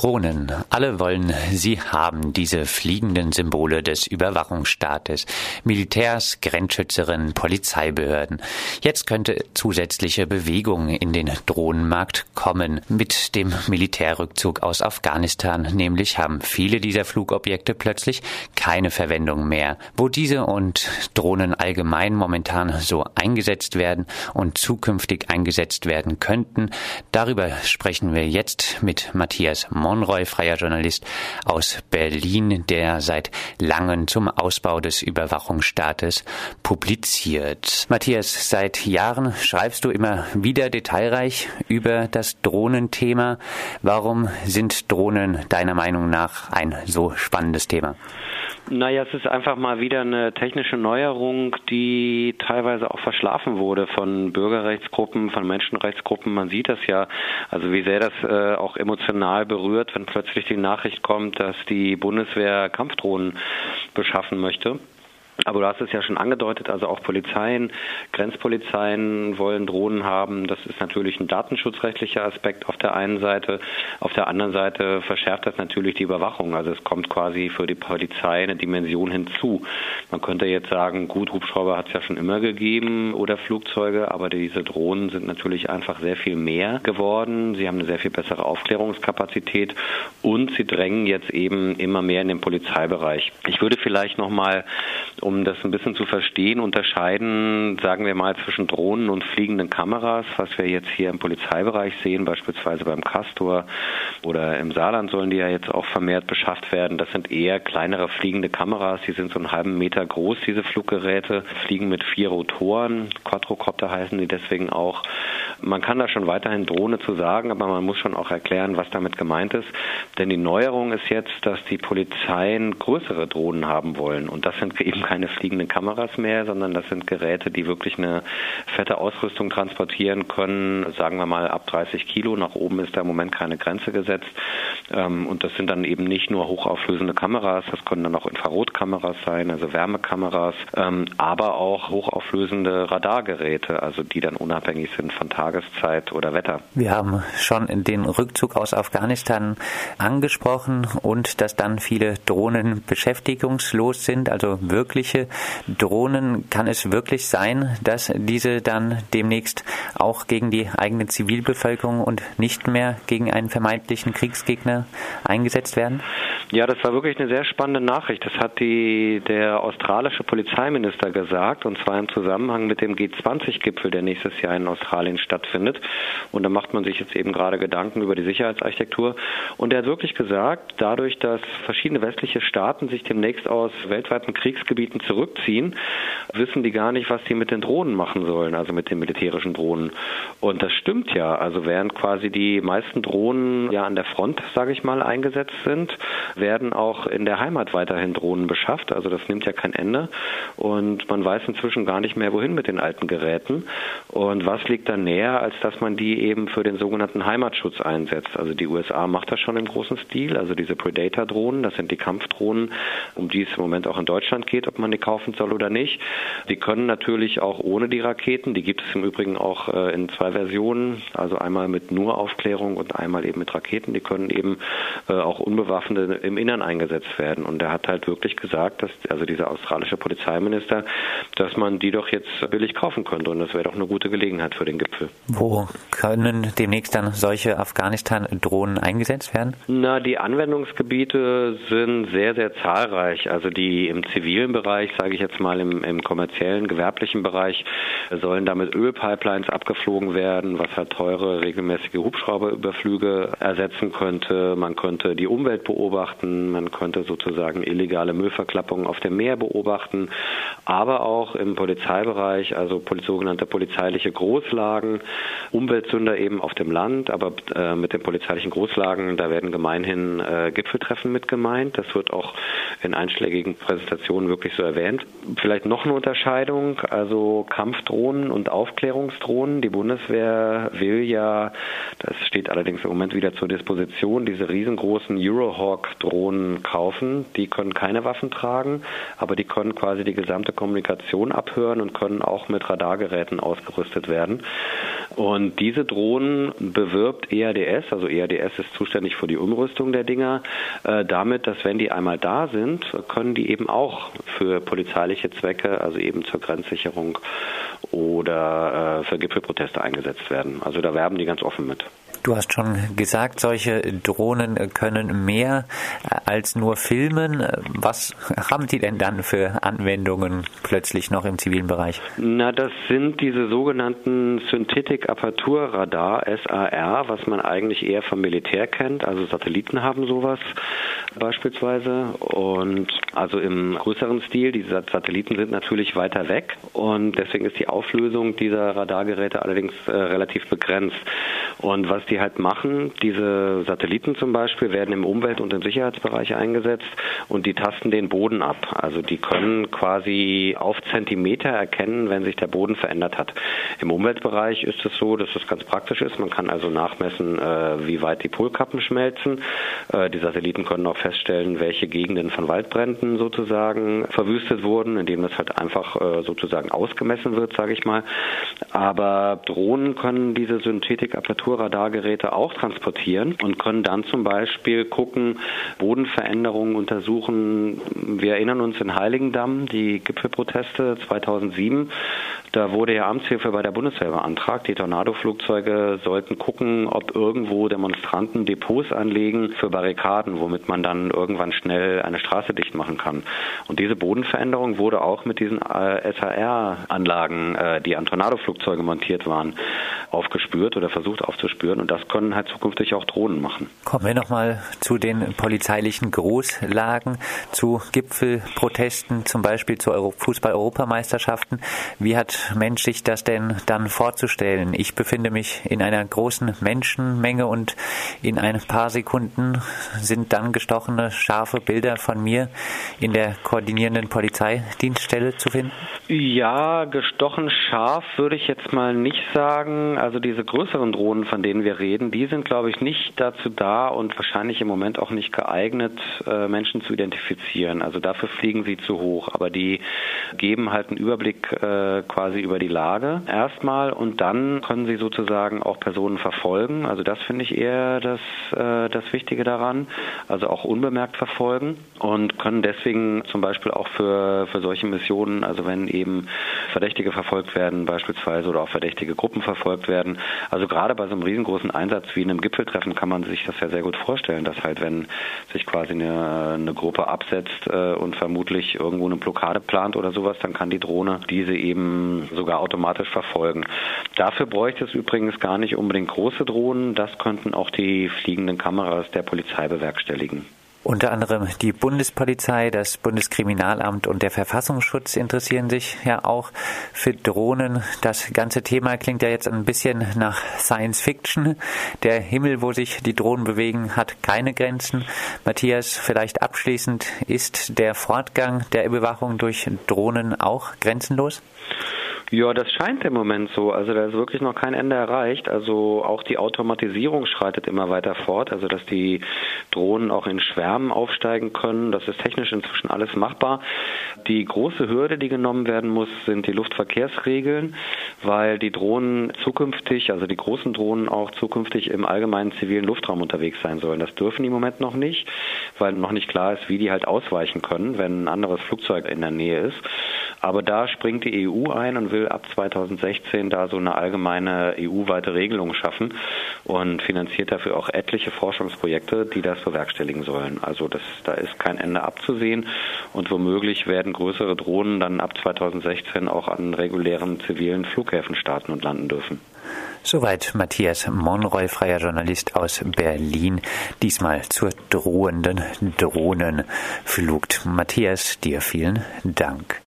Drohnen. Alle wollen sie haben, diese fliegenden Symbole des Überwachungsstaates. Militärs, Grenzschützerinnen, Polizeibehörden. Jetzt könnte zusätzliche Bewegung in den Drohnenmarkt kommen. Mit dem Militärrückzug aus Afghanistan nämlich haben viele dieser Flugobjekte plötzlich keine Verwendung mehr. Wo diese und Drohnen allgemein momentan so eingesetzt werden und zukünftig eingesetzt werden könnten, darüber sprechen wir jetzt mit Matthias Monroy, freier Journalist aus Berlin, der seit langem zum Ausbau des Überwachungsstaates publiziert. Matthias, seit Jahren schreibst du immer wieder detailreich über das Drohnenthema. Warum sind Drohnen deiner Meinung nach ein so spannendes Thema? Naja, es ist einfach mal wieder eine technische Neuerung, die teilweise auch verschlafen wurde von Bürgerrechtsgruppen, von Menschenrechtsgruppen. Man sieht das ja, also wie sehr das äh, auch emotional berührt, wenn plötzlich die Nachricht kommt, dass die Bundeswehr Kampfdrohnen beschaffen möchte. Aber du hast es ja schon angedeutet, also auch Polizeien, Grenzpolizeien wollen Drohnen haben. Das ist natürlich ein datenschutzrechtlicher Aspekt auf der einen Seite. Auf der anderen Seite verschärft das natürlich die Überwachung. Also es kommt quasi für die Polizei eine Dimension hinzu. Man könnte jetzt sagen, gut, Hubschrauber hat es ja schon immer gegeben oder Flugzeuge, aber diese Drohnen sind natürlich einfach sehr viel mehr geworden. Sie haben eine sehr viel bessere Aufklärungskapazität und sie drängen jetzt eben immer mehr in den Polizeibereich. Ich würde vielleicht nochmal, um um das ein bisschen zu verstehen, unterscheiden, sagen wir mal, zwischen Drohnen und fliegenden Kameras, was wir jetzt hier im Polizeibereich sehen, beispielsweise beim Castor oder im Saarland sollen die ja jetzt auch vermehrt beschafft werden. Das sind eher kleinere fliegende Kameras, die sind so einen halben Meter groß, diese Fluggeräte, fliegen mit vier Rotoren, Quadrocopter heißen die deswegen auch. Man kann da schon weiterhin Drohne zu sagen, aber man muss schon auch erklären, was damit gemeint ist. Denn die Neuerung ist jetzt, dass die Polizeien größere Drohnen haben wollen. Und das sind eben keine fliegenden Kameras mehr, sondern das sind Geräte, die wirklich eine fette Ausrüstung transportieren können. Sagen wir mal ab 30 Kilo. Nach oben ist da im Moment keine Grenze gesetzt. Ähm, und das sind dann eben nicht nur hochauflösende Kameras, das können dann auch Infrarotkameras sein, also Wärmekameras, ähm, aber auch hochauflösende Radargeräte, also die dann unabhängig sind von Tag Tageszeit oder Wetter. Wir haben schon den Rückzug aus Afghanistan angesprochen und dass dann viele Drohnen beschäftigungslos sind, also wirkliche Drohnen. Kann es wirklich sein, dass diese dann demnächst auch gegen die eigene Zivilbevölkerung und nicht mehr gegen einen vermeintlichen Kriegsgegner eingesetzt werden? Ja, das war wirklich eine sehr spannende Nachricht. Das hat die, der australische Polizeiminister gesagt, und zwar im Zusammenhang mit dem G20-Gipfel, der nächstes Jahr in Australien stattfindet. Und da macht man sich jetzt eben gerade Gedanken über die Sicherheitsarchitektur. Und er hat wirklich gesagt, dadurch, dass verschiedene westliche Staaten sich demnächst aus weltweiten Kriegsgebieten zurückziehen, wissen die gar nicht, was die mit den Drohnen machen sollen, also mit den militärischen Drohnen. Und das stimmt ja. Also während quasi die meisten Drohnen ja an der Front, sage ich mal, eingesetzt sind, werden auch in der Heimat weiterhin Drohnen beschafft. Also das nimmt ja kein Ende. Und man weiß inzwischen gar nicht mehr, wohin mit den alten Geräten. Und was liegt da näher, als dass man die eben für den sogenannten Heimatschutz einsetzt? Also die USA macht das schon im großen Stil. Also diese Predator-Drohnen, das sind die Kampfdrohnen, um die es im Moment auch in Deutschland geht, ob man die kaufen soll oder nicht. Die können natürlich auch ohne die Raketen. Die gibt es im Übrigen auch äh, in zwei Versionen. Also einmal mit nur Aufklärung und einmal eben mit Raketen. Die können eben äh, auch unbewaffnete im Innern eingesetzt werden. Und er hat halt wirklich gesagt, dass, also dieser australische Polizeiminister, dass man die doch jetzt billig kaufen könnte. Und das wäre doch eine gute Gelegenheit für den Gipfel. Wo können demnächst dann solche Afghanistan-Drohnen eingesetzt werden? Na, die Anwendungsgebiete sind sehr, sehr zahlreich. Also die im zivilen Bereich, sage ich jetzt mal im, im kommerziellen, gewerblichen Bereich, sollen damit Ölpipelines abgeflogen werden, was halt teure, regelmäßige Hubschrauberüberflüge ersetzen könnte. Man könnte die Umwelt beobachten beobachten, man konnte sozusagen illegale Müllverklappungen auf dem Meer beobachten, aber auch im Polizeibereich, also sogenannte polizeiliche Großlagen, Umweltsünder eben auf dem Land, aber äh, mit den polizeilichen Großlagen, da werden gemeinhin äh, Gipfeltreffen mit gemeint. Das wird auch in einschlägigen Präsentationen wirklich so erwähnt. Vielleicht noch eine Unterscheidung, also Kampfdrohnen und Aufklärungsdrohnen. Die Bundeswehr will ja, das steht allerdings im Moment wieder zur Disposition, diese riesengroßen Eurohawk Drohnen kaufen. Die können keine Waffen tragen, aber die können quasi die gesamte Kommunikation abhören und können auch mit Radargeräten ausgerüstet werden. Und diese Drohnen bewirbt EADS, also EADS ist zuständig für die Umrüstung der Dinger, äh, damit, dass wenn die einmal da sind, können die eben auch für polizeiliche Zwecke, also eben zur Grenzsicherung oder äh, für Gipfelproteste eingesetzt werden. Also da werben die ganz offen mit. Du hast schon gesagt, solche Drohnen können mehr als nur filmen. Was haben die denn dann für Anwendungen plötzlich noch im zivilen Bereich? Na, das sind diese sogenannten Synthetic Aperture Radar, SAR, was man eigentlich eher vom Militär kennt. Also Satelliten haben sowas beispielsweise. Und also im größeren Stil, diese Satelliten sind natürlich weiter weg und deswegen ist die Auflösung dieser Radargeräte allerdings äh, relativ begrenzt. Und was die halt machen, diese Satelliten zum Beispiel werden im Umwelt- und im Sicherheitsbereich eingesetzt und die tasten den Boden ab. Also die können quasi auf Zentimeter erkennen, wenn sich der Boden verändert hat. Im Umweltbereich ist es so, dass es ganz praktisch ist. Man kann also nachmessen, äh, wie weit die Polkappen schmelzen. Äh, die Satelliten können auch feststellen, welche Gegenden von Waldbränden sozusagen verwüstet wurden, indem das halt einfach äh, sozusagen ausgemessen wird, sage ich mal. Aber Drohnen können diese Synthetik-Aperturradargeräte auch transportieren und können dann zum Beispiel gucken, Bodenveränderungen untersuchen. Wir erinnern uns in Heiligendamm, die Gipfelproteste 2007. Da wurde ja Amtshilfe bei der Bundeswehr beantragt. Die Tornado-Flugzeuge sollten gucken, ob irgendwo Demonstranten Depots anlegen für Barrikaden, womit man dann irgendwann schnell eine Straße dicht machen kann. Und diese Bodenveränderung wurde auch mit diesen äh, SAR-Anlagen, äh, die an Tornado-Flugzeuge montiert waren, aufgespürt oder versucht aufzuspüren. Und das können halt zukünftig auch Drohnen machen. Kommen wir nochmal zu den polizeilichen Großlagen, zu Gipfelprotesten, zum Beispiel zu Fußball-Europameisterschaften. Wie hat Mensch sich das denn dann vorzustellen? Ich befinde mich in einer großen Menschenmenge und in ein paar Sekunden sind dann gestochene, scharfe Bilder von mir in der koordinierenden Polizeidienststelle zu finden? Ja, gestochen scharf würde ich jetzt mal nicht sagen. Also diese größeren Drohnen, von denen wir reden, die sind, glaube ich, nicht dazu da und wahrscheinlich im Moment auch nicht geeignet, äh, Menschen zu identifizieren. Also dafür fliegen sie zu hoch. Aber die geben halt einen Überblick äh, quasi über die Lage erstmal und dann können sie sozusagen auch Personen verfolgen. Also das finde ich eher das, äh, das Wichtige daran. Also auch unbemerkt verfolgen und können deswegen zum Beispiel auch für, für solche Missionen, also wenn eben Verdächtige verfolgt werden beispielsweise oder auch verdächtige Gruppen verfolgt werden, also gerade bei so einem riesengroßen Einsatz wie einem Gipfeltreffen kann man sich das ja sehr gut vorstellen, dass halt wenn sich quasi eine, eine Gruppe absetzt äh, und vermutlich irgendwo eine Blockade plant oder sowas, dann kann die Drohne diese eben sogar automatisch verfolgen. Dafür bräuchte es übrigens gar nicht unbedingt große Drohnen, das könnten auch die fliegenden Kameras der Polizei bewerkstelligen. Unter anderem die Bundespolizei, das Bundeskriminalamt und der Verfassungsschutz interessieren sich ja auch für Drohnen. Das ganze Thema klingt ja jetzt ein bisschen nach Science Fiction. Der Himmel, wo sich die Drohnen bewegen, hat keine Grenzen. Matthias, vielleicht abschließend, ist der Fortgang der Überwachung durch Drohnen auch grenzenlos? Ja, das scheint im Moment so. Also da ist wirklich noch kein Ende erreicht. Also auch die Automatisierung schreitet immer weiter fort. Also dass die Drohnen auch in Schwärmen aufsteigen können. Das ist technisch inzwischen alles machbar. Die große Hürde, die genommen werden muss, sind die Luftverkehrsregeln, weil die Drohnen zukünftig, also die großen Drohnen auch zukünftig im allgemeinen zivilen Luftraum unterwegs sein sollen. Das dürfen die im Moment noch nicht, weil noch nicht klar ist, wie die halt ausweichen können, wenn ein anderes Flugzeug in der Nähe ist. Aber da springt die EU ein und will ab 2016 da so eine allgemeine EU-weite Regelung schaffen und finanziert dafür auch etliche Forschungsprojekte, die das bewerkstelligen sollen. Also das, da ist kein Ende abzusehen und womöglich werden größere Drohnen dann ab 2016 auch an regulären zivilen Flughäfen starten und landen dürfen. Soweit Matthias Monroy, freier Journalist aus Berlin, diesmal zur drohenden Drohnenflucht. Matthias, dir vielen Dank.